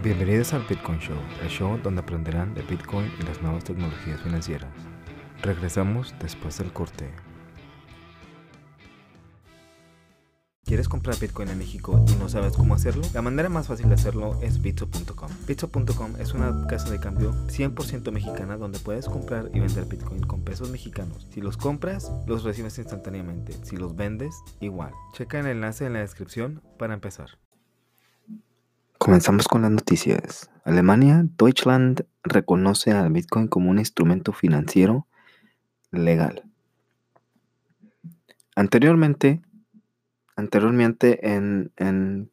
Bienvenidos al Bitcoin Show, el show donde aprenderán de Bitcoin y las nuevas tecnologías financieras. Regresamos después del corte. ¿Quieres comprar Bitcoin en México y no sabes cómo hacerlo? La manera más fácil de hacerlo es Bitso.com. Bitso.com es una casa de cambio 100% mexicana donde puedes comprar y vender Bitcoin con pesos mexicanos. Si los compras, los recibes instantáneamente. Si los vendes, igual. Checa el enlace en la descripción para empezar. Comenzamos con las noticias. Alemania, Deutschland reconoce al Bitcoin como un instrumento financiero legal. Anteriormente, anteriormente en, en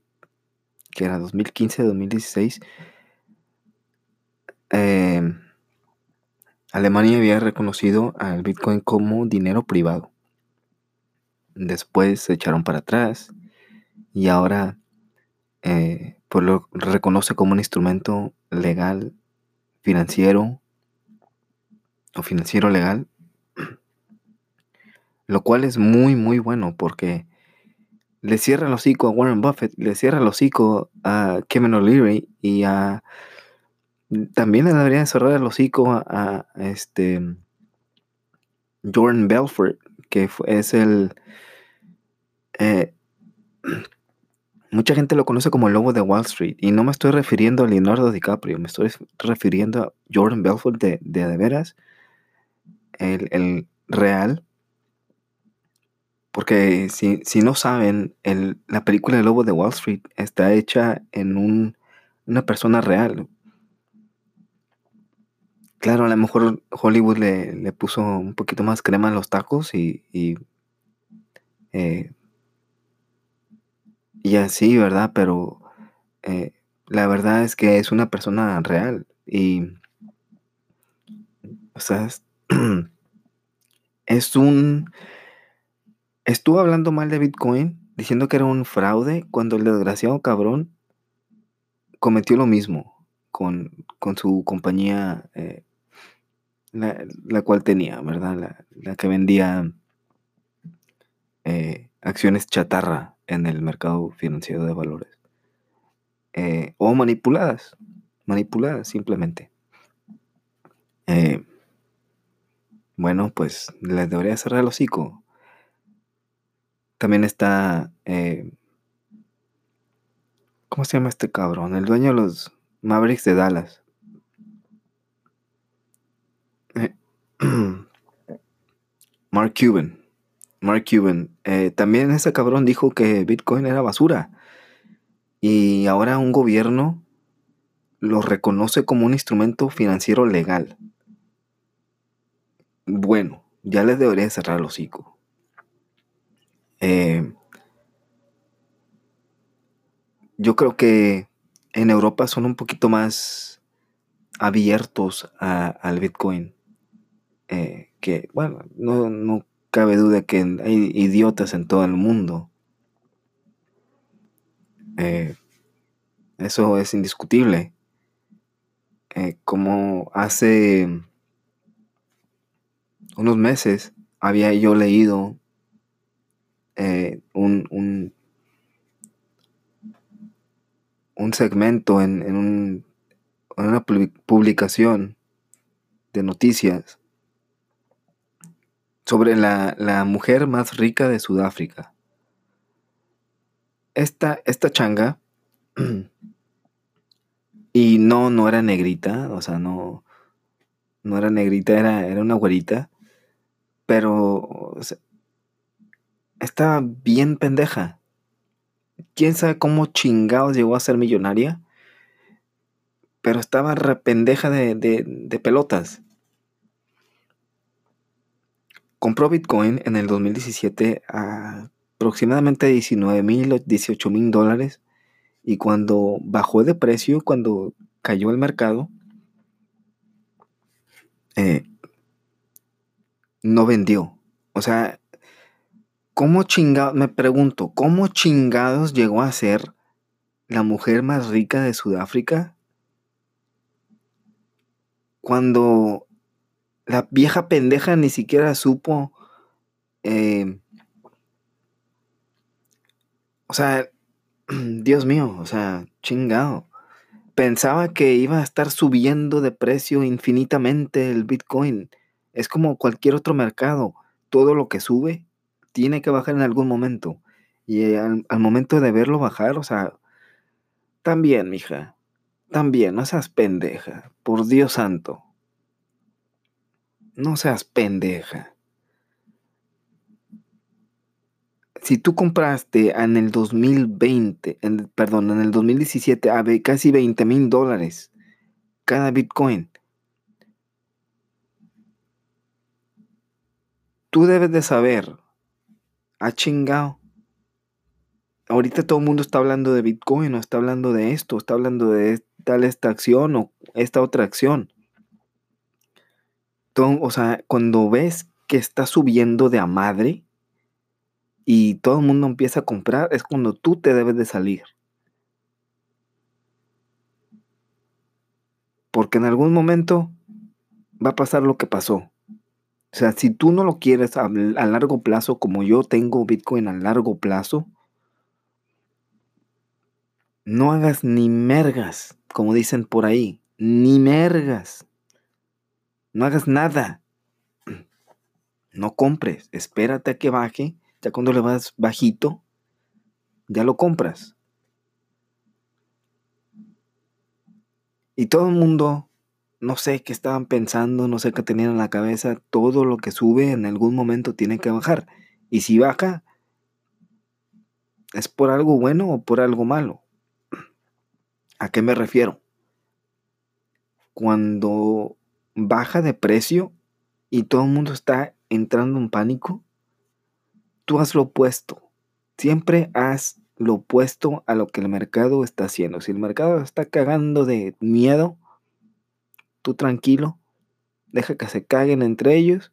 que era 2015-2016, eh, Alemania había reconocido al Bitcoin como dinero privado. Después se echaron para atrás y ahora eh, pues lo reconoce como un instrumento legal, financiero o financiero legal, lo cual es muy, muy bueno porque le cierra el hocico a Warren Buffett, le cierra el hocico a Kevin O'Leary y a también le debería cerrar el hocico a, este Jordan Belfort, que es el eh, mucha gente lo conoce como el lobo de Wall Street y no me estoy refiriendo a Leonardo DiCaprio, me estoy refiriendo a Jordan Belfort de de, de veras, el, el real porque si, no saben, la película El Lobo de Wall Street está hecha en un, una persona real. Claro, a lo mejor Hollywood le, puso un poquito más crema en los tacos y, y, eh, así, ¿verdad? Pero eh, la verdad es que es una persona real y, o sea, es un estuvo hablando mal de Bitcoin, diciendo que era un fraude, cuando el desgraciado cabrón cometió lo mismo con, su compañía, eh, la, cual tenía, ¿verdad? La, que vendía eh, acciones chatarra en el mercado financiero de valores. Eh, o manipuladas, manipuladas simplemente. bueno, pues les debería cerrar el hocico también está. Eh, ¿Cómo se llama este cabrón? El dueño de los Mavericks de Dallas. Eh, Mark Cuban. Mark Cuban. Eh, también ese cabrón dijo que Bitcoin era basura. Y ahora un gobierno lo reconoce como un instrumento financiero legal. Bueno, ya les debería cerrar el hocico. Eh, yo creo que en Europa son un poquito más abiertos al Bitcoin. Eh, que, bueno, no, cabe duda que hay idiotas en todo el mundo. Eh, eso es indiscutible. como hace unos meses había yo leído eh, un, un, segmento en, una publicación de noticias sobre la, mujer más rica de Sudáfrica. Esta, esta changa, y no, no era negrita, o sea, no, no era negrita, era, era una güerita, pero estaba bien pendeja. ¿Quién sabe cómo chingados llegó a ser millonaria? Pero estaba rependeja de, de, pelotas. Compró Bitcoin en el 2017 a aproximadamente 19 mil o 18 mil dólares. Y cuando bajó de precio, cuando cayó el mercado, eh, no vendió. O sea, ¿Cómo chingados, me pregunto, cómo chingados llegó a ser la mujer más rica de Sudáfrica? Cuando la vieja pendeja ni siquiera supo, eh, o sea, Dios mío, o sea, chingado. pensaba que iba a estar subiendo de precio infinitamente el Bitcoin. Es como cualquier otro mercado. Todo lo que sube tiene que bajar en algún momento. Y al, al momento de verlo bajar, o sea, también, mija, también, no seas pendeja, por Dios santo. No seas pendeja. Si tú compraste en el 2020, en, perdón, en el 2017 a casi 20 mil dólares cada Bitcoin, tú debes de saber, ha chingado. Ahorita todo el mundo está hablando de Bitcoin, o está hablando de esto, está hablando de tal esta acción o esta otra acción o sea, cuando ves que está subiendo de a madre y todo el mundo empieza a comprar, es cuando tú te debes de salir. Porque en algún momento va a pasar lo que pasó. O sea, si tú no lo quieres a, largo plazo, como yo tengo Bitcoin a largo plazo, no hagas ni mergas, como dicen por ahí, ni mergas. No hagas nada. No compres. Espérate a que baje. Ya cuando le vas bajito, ya lo compras. Y todo el mundo, no sé qué estaban pensando, no sé qué tenían en la cabeza. Todo lo que sube en algún momento tiene que bajar. Y si baja, ¿es por algo bueno o por algo malo? ¿A qué me refiero? Cuando baja de precio y todo el mundo está entrando en pánico, tú haz lo opuesto. Siempre haz lo opuesto a lo que el mercado está haciendo. Si el mercado está cagando de miedo, tú tranquilo, deja que se caguen entre ellos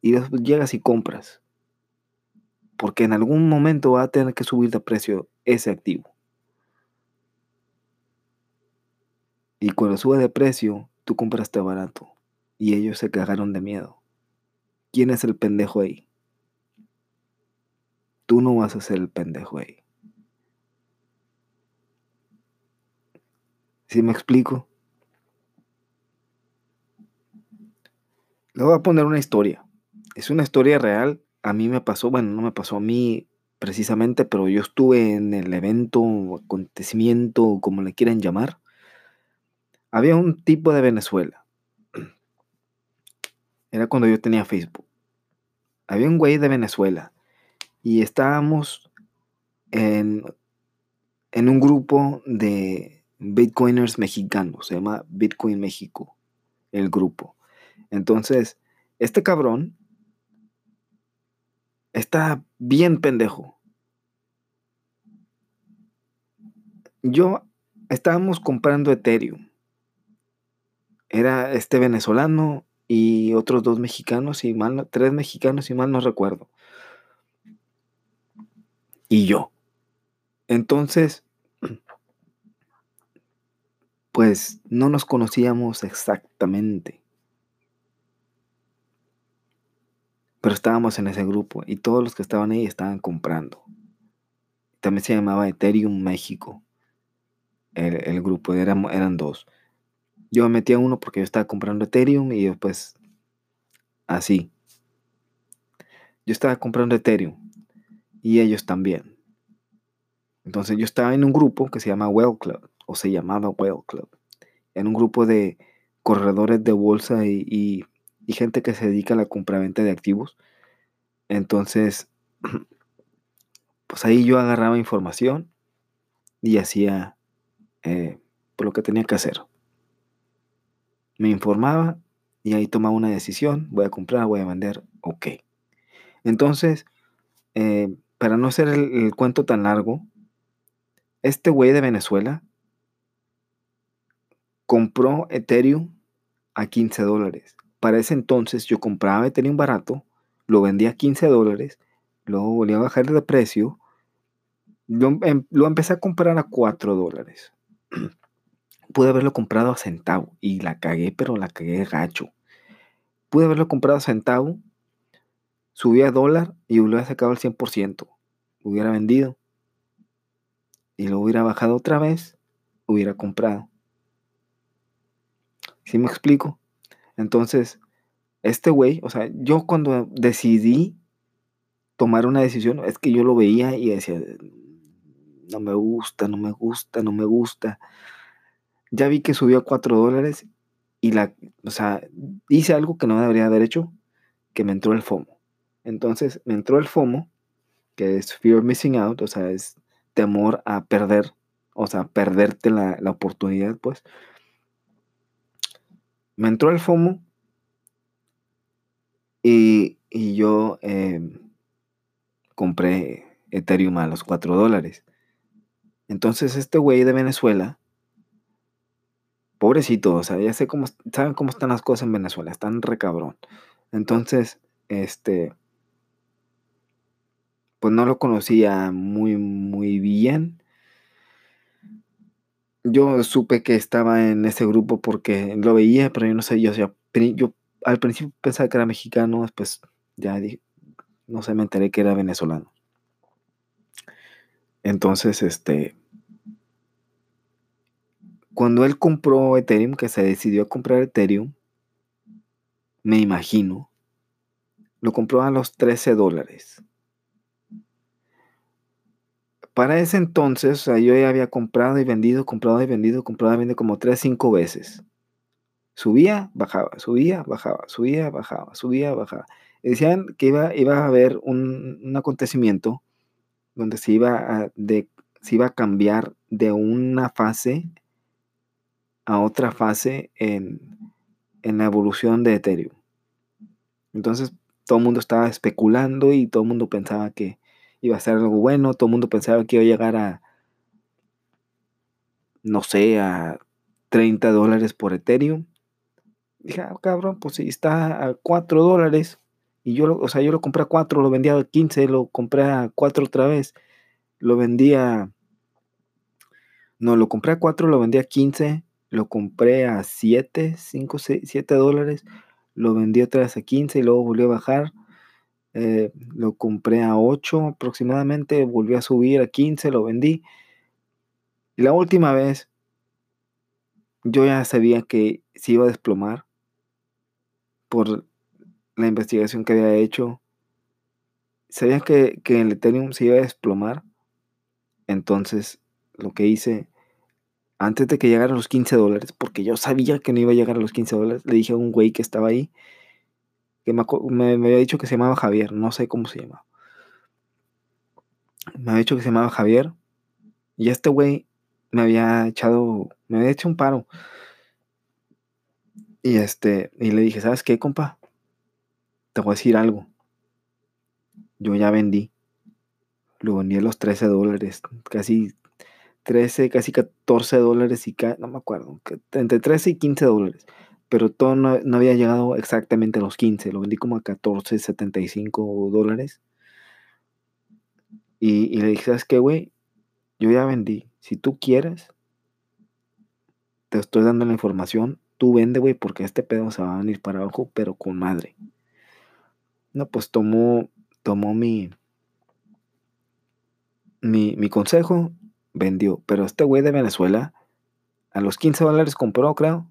y después llegas y compras. Porque en algún momento va a tener que subir de precio ese activo. Y cuando sube de precio, tú compraste barato y ellos se cagaron de miedo. ¿Quién es el pendejo ahí? Tú no vas a ser el pendejo ahí. ¿Sí me explico? Le voy a poner una historia. Es una historia real. A mí me pasó, bueno, no me pasó a mí precisamente, pero yo estuve en el evento acontecimiento, como le quieran llamar. Había un tipo de Venezuela era cuando yo tenía Facebook. Había un güey de Venezuela y estábamos en, en un grupo de Bitcoiners mexicanos, se llama Bitcoin México, el grupo. Entonces, este cabrón está bien pendejo. Yo estábamos comprando Ethereum. Era este venezolano y otros dos mexicanos y mal, tres mexicanos y mal no recuerdo. Y yo. Entonces, pues no nos conocíamos exactamente. Pero estábamos en ese grupo y todos los que estaban ahí estaban comprando. También se llamaba Ethereum México. El, grupo eran, eran dos. Yo me metí uno porque yo estaba comprando Ethereum y después así. Yo estaba comprando Ethereum y ellos también. Entonces yo estaba en un grupo que se llama Well Club o se llamaba Well Club. En un grupo de corredores de bolsa y, gente que se dedica a la compraventa de activos. Entonces, pues ahí yo agarraba información y hacía eh, lo que tenía que hacer me informaba y ahí tomaba una decisión, voy a comprar, voy a vender, ok. Entonces, eh, para no hacer el, cuento tan largo, este güey de Venezuela compró Ethereum a 15 dólares. Para ese entonces yo compraba Ethereum barato, lo vendía a 15 dólares, luego volví a bajar de precio, lo, em, lo empecé a comprar a 4 dólares. Pude haberlo comprado a centavo y la cagué, pero la cagué gacho. Pude haberlo comprado a centavo, subía a dólar y hubiera sacado el 100%. Hubiera vendido y lo hubiera bajado otra vez, hubiera comprado ¿Sí me explico? Entonces, este güey, o sea, yo cuando decidí tomar una decisión, es que yo lo veía y decía, no me gusta, no me gusta, no me gusta. Ya vi que subió a 4 dólares y la, o sea, hice algo que no debería haber hecho, que me entró el FOMO. Entonces, me entró el FOMO, que es Fear of Missing Out, o sea, es temor a perder, o sea, perderte la, la oportunidad, pues. Me entró el FOMO y, y yo eh, compré Ethereum a los 4 dólares. Entonces este güey de Venezuela, pobrecito, o sea, ya sé cómo, saben cómo están las cosas en Venezuela, están recabrón. Entonces, este, pues no lo conocía muy, muy bien. Yo supe que estaba en ese grupo porque lo veía, pero yo no sé, yo, yo, al principio pensaba que era mexicano, después ya dije, no sé, me enteré que era venezolano. Entonces, este, cuando él compró Ethereum, que se decidió a comprar Ethereum, me imagino, lo compró a los 13 dólares. Para ese entonces, o sea, yo ya había comprado y vendido, comprado y vendido, comprado y vendido como 3, 5 veces. Subía, bajaba, subía, bajaba, subía, bajaba, subía, bajaba. decían que iba, iba a haber un, un acontecimiento donde se iba, a, de, se iba a cambiar de una fase a otra fase en, en la evolución de Ethereum. Entonces todo el mundo estaba especulando y todo el mundo pensaba que iba a ser algo bueno, todo el mundo pensaba que iba a llegar a, no sé, a 30 dólares por Ethereum. Dije, ah, cabrón, pues si está a 4 dólares, y yo, lo, o sea, yo lo compré a 4, lo vendía a 15, lo compré a 4 otra vez, lo vendía, no, lo compré a 4, lo vendía a 15, lo compré a 7, 5, 6, 7 dólares, lo vendí otra vez a 15 y luego volvió a bajar. Eh, lo compré a 8 aproximadamente, volvió a subir a 15, lo vendí. Y la última vez, yo ya sabía que se iba a desplomar por la investigación que había hecho. Sabía que, que el Ethereum se iba a desplomar. Entonces, lo que hice antes de que llegara a los 15 dólares, porque yo sabía que no iba a llegar a los 15 dólares, le dije a un güey que estaba ahí, que me, había dicho que se llamaba Javier, no sé cómo se llama. Me había dicho que se llamaba Javier, y este güey me había echado, me había hecho un paro. Y este, y le dije, ¿sabes qué, compa? Te voy a decir algo. Yo ya vendí. Lo vendí a los 13 dólares, casi 13, casi 14 dólares y no me acuerdo, entre 13 y 15 dólares. Pero todo no, había llegado exactamente a los 15, lo vendí como a 14, 75 dólares. Y, y le dije, ¿sabes qué, güey? Yo ya vendí. Si tú quieres, te estoy dando la información. Tú vende, güey, porque este pedo se va a venir para abajo, pero con madre. No, pues tomó, tomó mi, mi, mi consejo vendió. Pero este güey de Venezuela, a los 15 dólares compró, creo.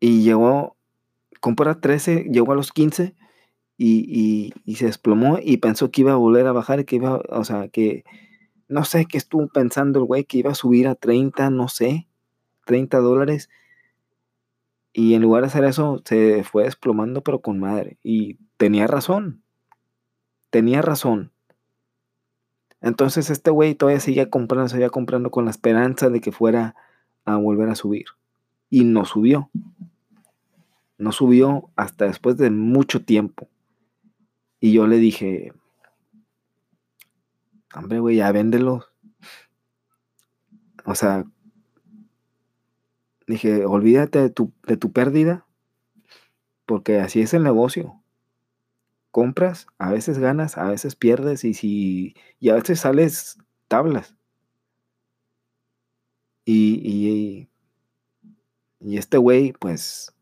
Y llegó, compró a 13, llegó a los 15 y, y, se desplomó y pensó que iba a volver a bajar, que iba, o sea, que no sé qué estuvo pensando el güey, que iba a subir a 30, no sé, 30 dólares. Y en lugar de hacer eso, se fue desplomando, pero con madre. Y tenía razón. Tenía razón. Entonces este güey todavía seguía comprando, seguía comprando con la esperanza de que fuera a volver a subir. Y no subió. No subió hasta después de mucho tiempo. Y yo le dije, hombre, güey, ya véndelo. O sea, dije, olvídate de tu, de tu pérdida, porque así es el negocio compras, a veces ganas, a veces pierdes y, si, y a veces sales tablas. Y, y, y este güey, pues,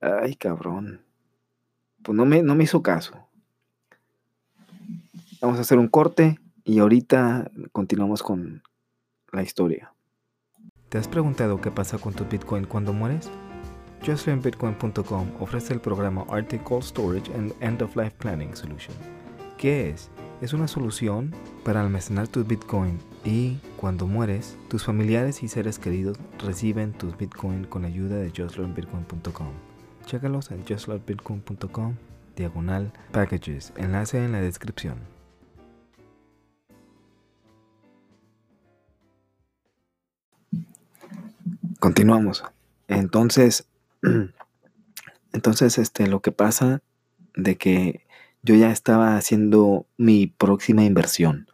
ay cabrón, pues no me, no me hizo caso. Vamos a hacer un corte y ahorita continuamos con la historia. ¿Te has preguntado qué pasa con tu Bitcoin cuando mueres? JustLearnBitcoin.com ofrece el programa Arctic Cold Storage and End of Life Planning Solution. ¿Qué es? Es una solución para almacenar tus Bitcoin y cuando mueres, tus familiares y seres queridos reciben tus Bitcoin con la ayuda de JustLearnBitcoin.com. Chécalos en justlearnbitcoin.com diagonal packages, enlace en la descripción. Continuamos. Entonces, entonces, este, lo que pasa de que yo ya estaba haciendo mi próxima inversión.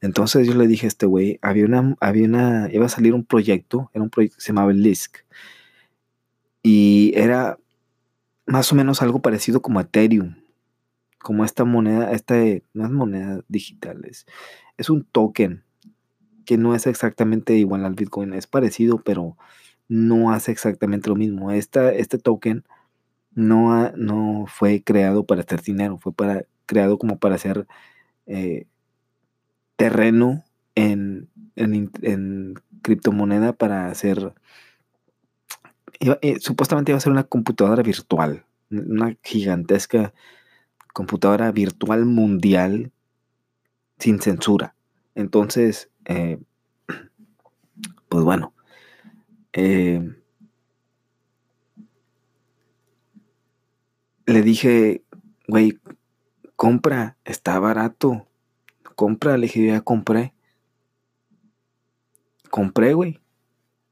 Entonces yo le dije a este güey, había una, había una, iba a salir un proyecto, era un proyecto que se llamaba Lisk. Y era más o menos algo parecido como Ethereum. Como esta moneda, esta no es moneda digital, es, es un token que no es exactamente igual al Bitcoin, es parecido, pero no hace exactamente lo mismo. Este token no, no fue creado para hacer dinero, fue para, creado como para hacer eh, terreno en, en, criptomoneda para hacer... Eh, supuestamente iba a ser una computadora virtual, una gigantesca computadora virtual mundial sin censura. Entonces, eh, pues bueno, eh, le dije, güey, compra, está barato. Compra, le dije, ya compré. Compré, güey.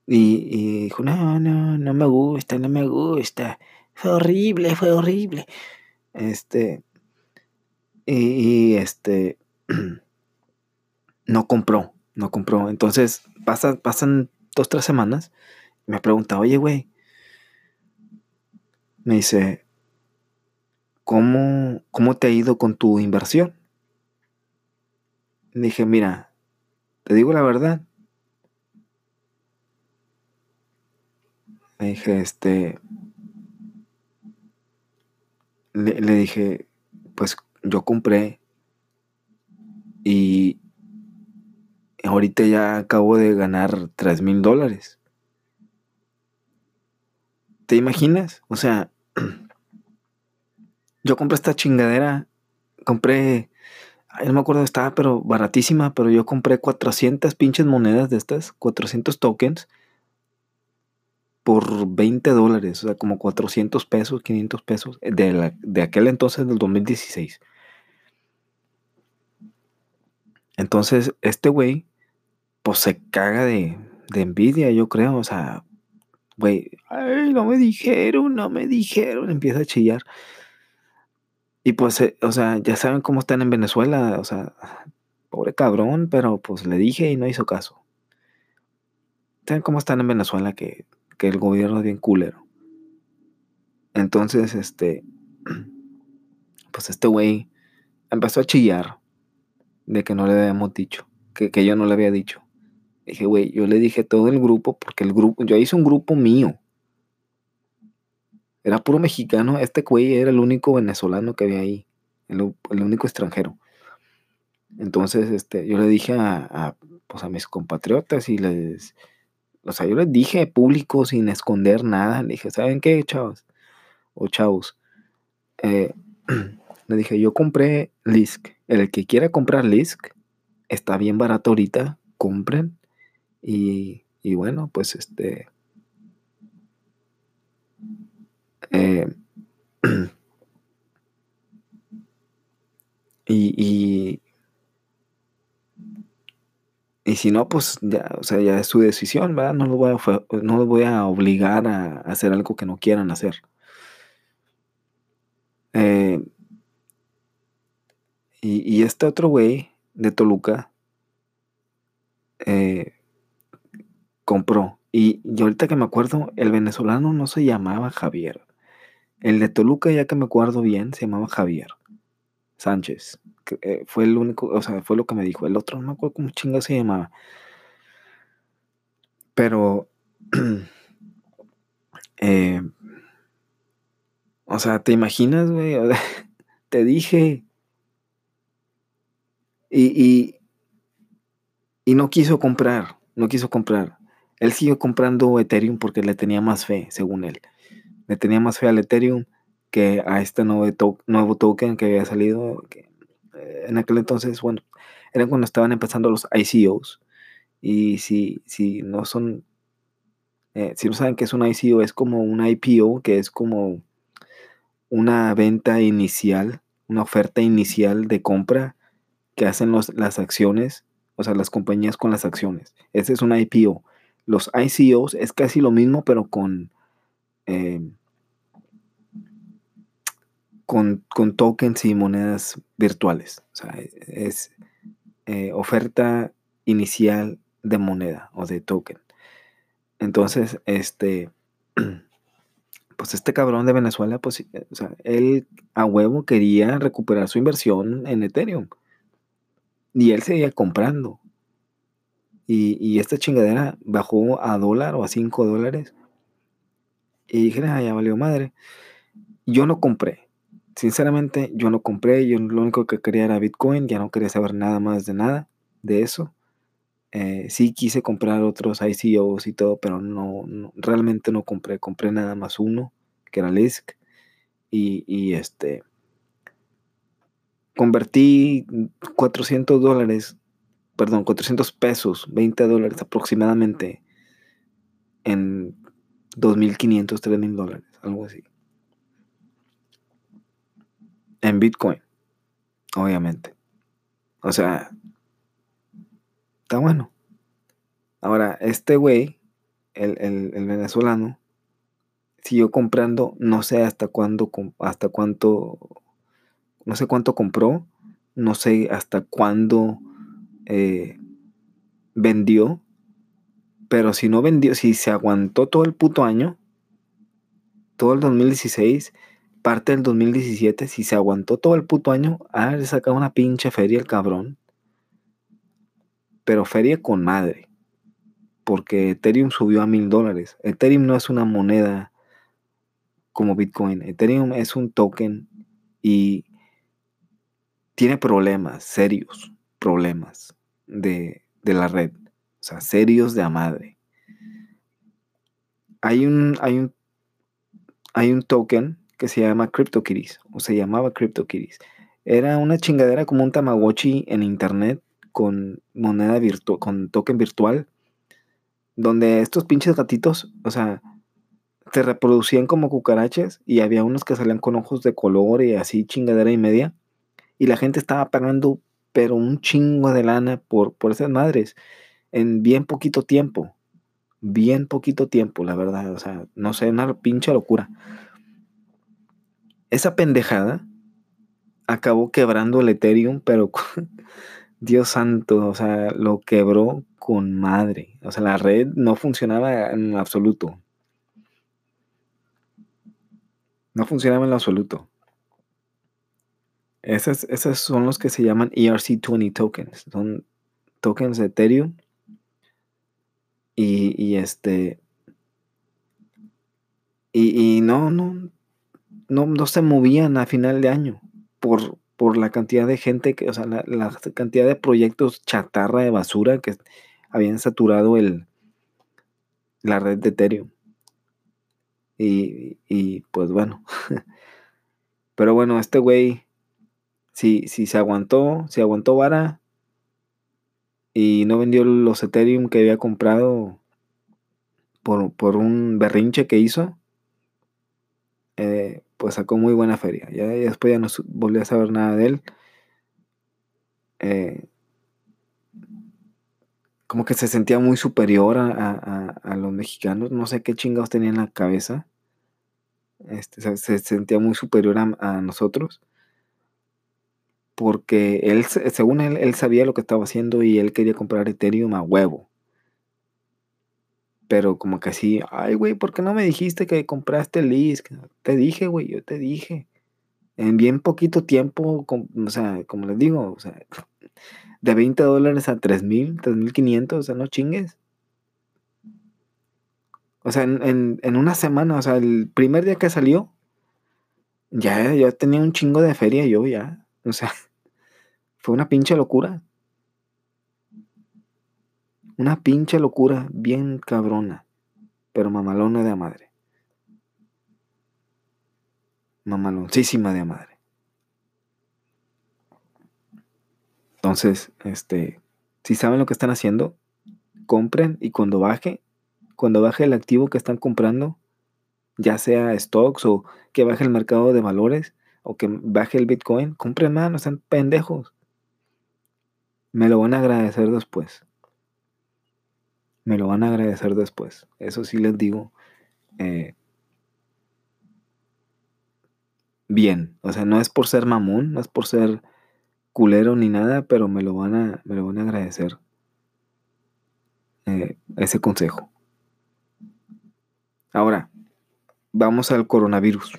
Y, dijo, no, no, no me gusta, no me gusta. Fue horrible, fue horrible. Este. Y, y este. no compró, no compró. Entonces, pasan, pasan dos, tres semanas, me pregunta, oye, güey, me dice, ¿cómo, ¿cómo te ha ido con tu inversión? dije, mira, te digo la verdad. Le dije, este, le, le dije, pues yo compré y ahorita ya acabo de ganar 3 mil dólares. ¿Te imaginas? O sea, yo compré esta chingadera, compré, no me acuerdo estaba, pero baratísima, pero yo compré 400 pinches monedas de estas, 400 tokens por 20 dólares, o sea, como 400 pesos, 500 pesos, de, de aquel entonces del 2016. Entonces, este güey pues se caga de, envidia, yo creo. O sea, güey, ay, no me dijeron, no me dijeron, empieza a chillar. Y pues, eh, o sea, ya saben cómo están en Venezuela, o sea, pobre cabrón, pero pues le dije y no hizo caso. ¿Saben cómo están en Venezuela? Que, que el gobierno es bien culero. Entonces, este, pues este güey empezó a chillar de que no le habíamos dicho, que, que yo no le había dicho. Dije, güey, yo le dije todo el grupo, porque el grupo, yo hice un grupo mío. Era puro mexicano, este güey era el único venezolano que había ahí, el, único extranjero. Entonces, este, yo le dije a, pues a mis compatriotas y les, o sea, yo les dije público sin esconder nada. Le dije, ¿saben qué, chavos? O chavos. Eh, le dije, yo compré Lisk. El que quiera comprar Lisk, está bien barato ahorita, compren. Y, bueno, pues este... Eh, y, y, si no, pues ya, o sea, ya es su decisión, ¿verdad? No los voy a, no voy a obligar a hacer algo que no quieran hacer. Eh, y, este otro güey de Toluca, eh, compró. Y, ahorita que me acuerdo, el venezolano no se llamaba Javier. El de Toluca, ya que me acuerdo bien, se llamaba Javier Sánchez. Eh, fue el único, o sea, fue lo que me dijo. El otro no me acuerdo cómo chinga se llamaba. Pero, eh, o sea, ¿te imaginas, güey? Te dije. Y, y, y no quiso comprar, no quiso comprar. Él siguió comprando Ethereum porque le tenía más fe, según él. Le tenía más fe al Ethereum que a este nuevo, nuevo token que había salido. Eh, en aquel entonces, bueno, era cuando estaban empezando los ICOs. Y si, si no son, eh, si no saben qué es un ICO, es como un IPO, que es como una venta inicial, una oferta inicial de compra que hacen las acciones, o sea, las compañías con las acciones. Ese es un IPO. Los ICOs es casi lo mismo, pero con, eh, con, tokens y monedas virtuales. O sea, es eh, oferta inicial de moneda o de token. Entonces, este, pues este cabrón de Venezuela, pues, eh, o sea, él a huevo quería recuperar su inversión en Ethereum. Y él seguía comprando. Y, esta chingadera bajó a dólar o a 5 dólares. Y dije, ah, ya valió madre. Yo no compré. Sinceramente, yo no compré. Yo lo único que quería era Bitcoin. Ya no quería saber nada más de nada de eso. Eh, sí quise comprar otros ICOs y todo, pero no, realmente no compré. Compré nada más uno, que era Lisk. Y, y este. Convertí 400 dólares, perdón, 400 pesos, 20 dólares aproximadamente en 2.500, 3.000 dólares, algo así. En Bitcoin, obviamente. O sea, está bueno. Ahora, este güey, el, venezolano, siguió comprando, no sé hasta cuándo, hasta cuánto, no sé cuánto compró, no sé hasta cuándo eh, vendió, pero si no vendió, si se aguantó todo el puto año, todo el 2016, parte del 2017, si se aguantó todo el puto año, ah, le sacado una pinche feria el cabrón. Pero feria con madre, porque Ethereum subió a mil dólares. Ethereum no es una moneda como Bitcoin, Ethereum es un token y tiene problemas, serios problemas de, la red, o sea, serios de a madre. Hay un, hay un, hay un token que se llama CryptoKitties, o se llamaba CryptoKitties. Era una chingadera como un Tamagotchi en internet con moneda virtual, con token virtual, donde estos pinches gatitos, o sea, se reproducían como cucarachas y había unos que salían con ojos de color y así chingadera y media. Y la gente estaba pagando, pero un chingo de lana por, por esas madres en bien poquito tiempo. Bien poquito tiempo, la verdad. O sea, no sé, una pinche locura. Esa pendejada acabó quebrando el Ethereum, pero Dios santo, o sea, lo quebró con madre. O sea, la red no funcionaba en absoluto. No funcionaba en absoluto. Esos, son los que se llaman ERC20 tokens. Son tokens de Ethereum. Y, este. Y, y, no, no, no, no se movían a final de año por, por la cantidad de gente, que, o sea, la, cantidad de proyectos chatarra de basura que habían saturado el, la red de Ethereum. Y, pues bueno. Pero bueno, este güey, si, se aguantó, si aguantó vara y no vendió los Ethereum que había comprado por, por un berrinche que hizo, eh, pues sacó muy buena feria. Ya, después ya no volví a saber nada de él. Eh, como que se sentía muy superior a, los mexicanos. No sé qué chingados tenía en la cabeza. Este, se, sentía muy superior a, nosotros. Porque él, según él, él sabía lo que estaba haciendo y él quería comprar Ethereum a huevo. Pero como que así, ay, güey, ¿por qué no me dijiste que compraste el LISC? Te dije, güey, yo te dije. En bien poquito tiempo, o sea, como les digo, o sea, de 20 dólares a 3 mil, 3 mil 500, o sea, no chingues. O sea, en, una semana, o sea, el primer día que salió, ya, ya tenía un chingo de feria yo ya. O sea, fue una pinche locura. Una pinche locura bien cabrona, pero mamalona de madre. Mamaloncísima de madre. Entonces, este, si saben lo que están haciendo, compren y cuando baje, cuando baje el activo que están comprando, ya sea stocks o que baje el mercado de valores o que baje el Bitcoin, compren más, no sean pendejos. Me lo van a agradecer después. Me lo van a agradecer después. Eso sí les digo. Eh, bien. O sea, no es por ser mamón, no es por ser culero ni nada, pero me lo van a, me lo van a agradecer. Eh, ese consejo. Ahora, vamos al coronavirus.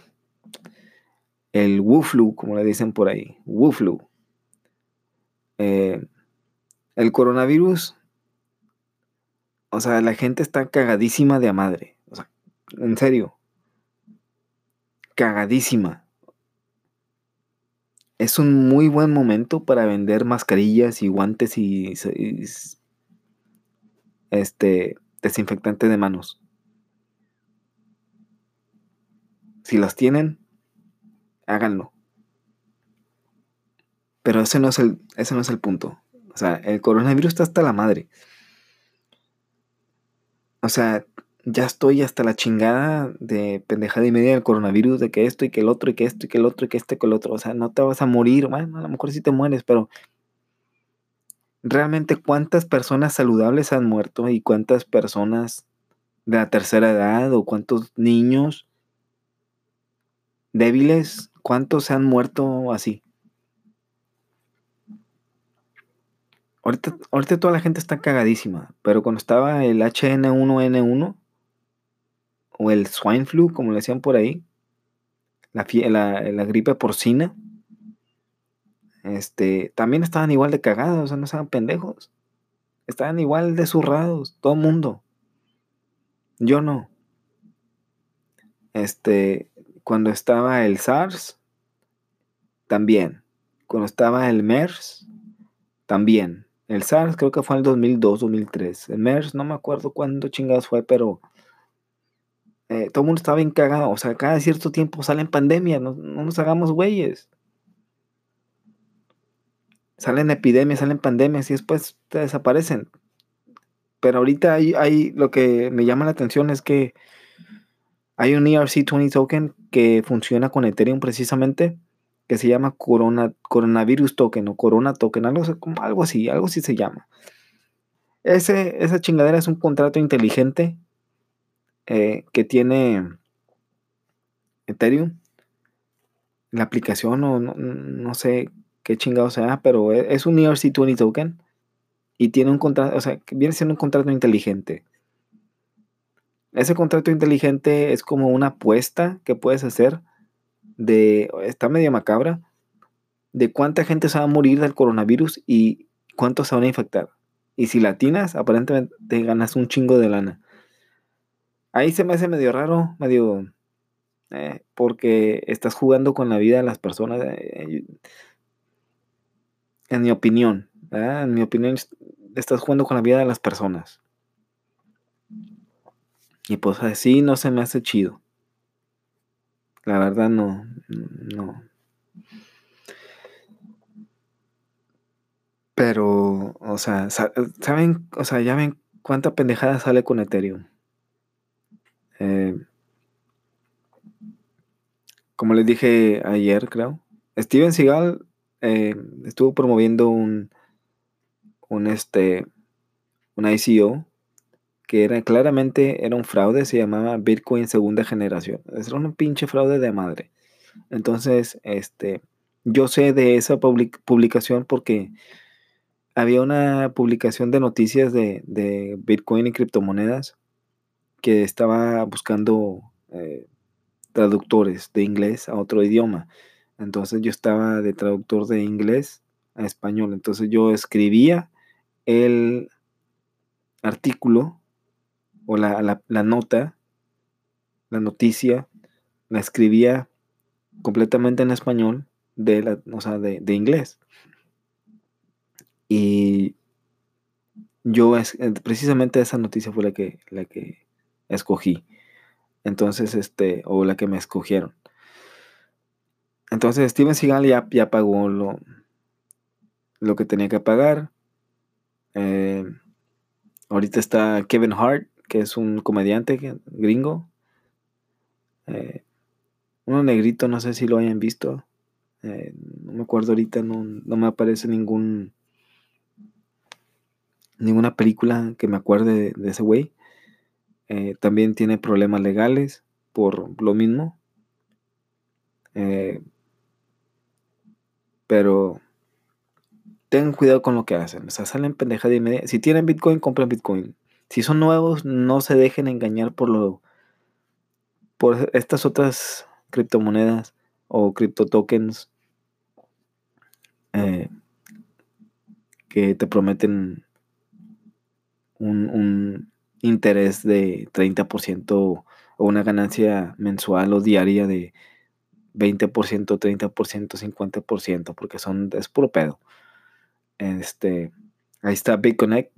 El Wu-Flu, como le dicen por ahí. Wu-Flu. Eh, el coronavirus, o sea, la gente está cagadísima de a madre. O sea, en serio. Cagadísima. Es un muy buen momento para vender mascarillas y guantes y, y este desinfectante de manos. Si las tienen, háganlo. Pero ese no es el, ese no es el punto. O sea, el coronavirus está hasta la madre. O sea, ya estoy hasta la chingada de pendejada y media del coronavirus, de que esto y que el otro y que esto y que el otro y que este y que el otro. O sea, no te vas a morir, bueno, a lo mejor sí te mueres, pero realmente cuántas personas saludables han muerto y cuántas personas de la tercera edad o cuántos niños débiles, ¿cuántos se han muerto así? Ahorita, toda la gente está cagadísima, pero cuando estaba el HN1N1 o el swine flu, como le decían por ahí, la gripe porcina, este, también estaban igual de cagados, o sea, no estaban pendejos. Estaban igual de zurrados, todo el mundo. Yo no. Este, cuando estaba el SARS, también. Cuando estaba el MERS, también. El SARS creo que fue en el 2002, 2003. El MERS no me acuerdo cuándo chingados fue, pero eh, todo el mundo estaba bien cagado. O sea, cada cierto tiempo salen pandemias, no, no nos hagamos güeyes. Salen epidemias, salen pandemias y después te desaparecen. Pero ahorita hay, hay, lo que me llama la atención es que hay un ERC20 token que funciona con Ethereum precisamente, que se llama Corona, Coronavirus Token o Corona Token, algo, algo así, algo así se llama. Ese, esa chingadera es un contrato inteligente eh, que tiene Ethereum. La aplicación o no, no sé qué chingado sea, pero e, es un ERC20 token y tiene un contrato, o sea, viene siendo un contrato inteligente. Ese contrato inteligente es como una apuesta que puedes hacer de, está medio macabra, de cuánta gente se va a morir del coronavirus y cuántos se van a infectar. Y si latinas, aparentemente te ganas un chingo de lana. Ahí se me hace medio raro, medio... Eh, porque estás jugando con la vida de las personas. Eh, en mi opinión, en mi opinión, estás jugando con la vida de las personas. Y pues así no se me hace chido. La verdad no, no. Pero, o sea, ¿saben? O sea, ya ven cuánta pendejada sale con Ethereum. Eh, como les dije ayer, creo. Steven Seagal eh, estuvo promoviendo un, un este, un ICO que era claramente era un fraude, se llamaba Bitcoin segunda generación. Era un pinche fraude de madre. Entonces, este, yo sé de esa publicación porque había una publicación de noticias de, Bitcoin y criptomonedas que estaba buscando eh, traductores de inglés a otro idioma. Entonces yo estaba de traductor de inglés a español. Entonces yo escribía el artículo o la, nota, la noticia, la escribía completamente en español, de, la, o sea, de, inglés. Y yo es, eh, precisamente esa noticia fue la que, la que escogí. Entonces, este, o la que me escogieron. Entonces, Steven Seagal ya, ya pagó lo, lo que tenía que pagar. Eh, ahorita está Kevin Hart, que es un comediante gringo. Eh, uno negrito, no sé si lo hayan visto. Eh, no me acuerdo ahorita, no, no, me aparece ningún ninguna película que me acuerde de, ese güey. Eh, también tiene problemas legales por lo mismo. pero tengan cuidado con lo que hacen. O sea, salen pendejada y media. Si tienen Bitcoin, compren Bitcoin. Si son nuevos, no se dejen engañar por lo por estas otras criptomonedas o cripto tokens eh, que te prometen un, un interés de 30% o una ganancia mensual o diaria de 20%, 30%, 50%, porque son, es puro pedo. Este, ahí está BitConnect.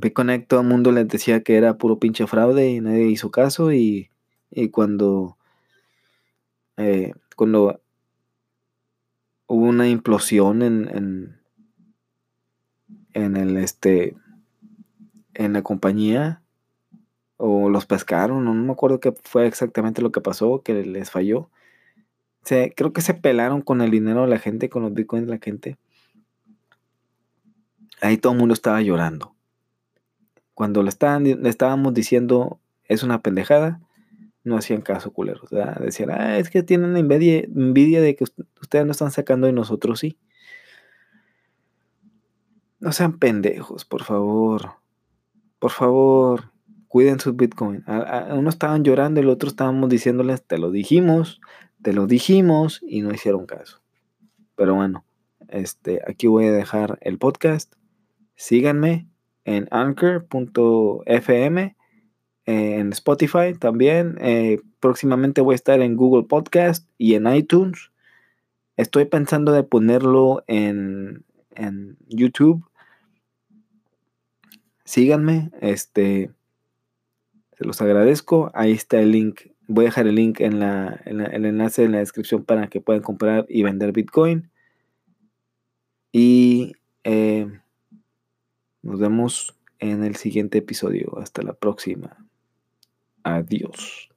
BitConnect, todo el mundo les decía que era puro pinche fraude y nadie hizo caso. Y, cuando, eh, cuando hubo una implosión en, en, en el este en la compañía o los pescaron, no, me acuerdo qué fue exactamente lo que pasó, que les falló creo que se pelaron con el dinero de la gente, con los bitcoins de la gente. Ahí todo el mundo estaba llorando. Cuando le, estábamos diciendo es una pendejada, no hacían caso, culeros. Decían, ah, es que tienen envidia, envidia de que ustedes no están sacando y nosotros sí. No sean pendejos, por favor. Por favor, cuiden sus bitcoins. uno estaban llorando y el otro estábamos diciéndoles, te lo dijimos, te lo dijimos y no hicieron caso. Pero bueno, este, aquí voy a dejar el podcast. Síganme en anchor.fm, en Spotify también. Eh, próximamente voy a estar en Google Podcast y en iTunes. Estoy pensando de ponerlo en, en YouTube. Síganme, este, se los agradezco. Ahí está el link Voy a dejar el link en, la, el enlace en la descripción para que puedan comprar y vender Bitcoin. Y eh, nos vemos en el siguiente episodio. Hasta la próxima. Adiós.